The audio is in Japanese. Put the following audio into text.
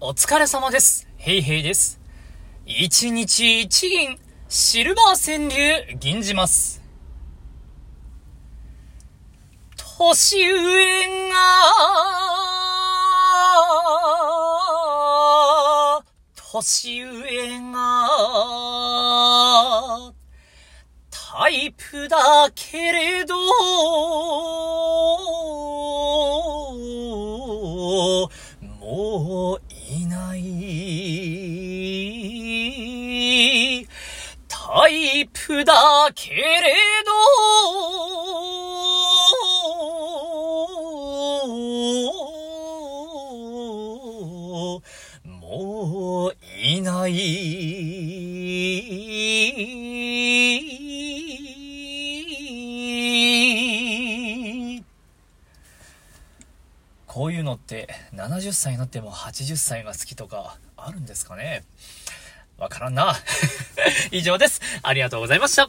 お疲れ様です。ヘイヘイです。一日一銀、シルバー川柳、銀じます。年上が、年上が、タイプだけれど、ない。タイプだけれど、もういない。こういうのって70歳になっても80歳が好きとかあるんですかね？わからんな。以上です。ありがとうございました。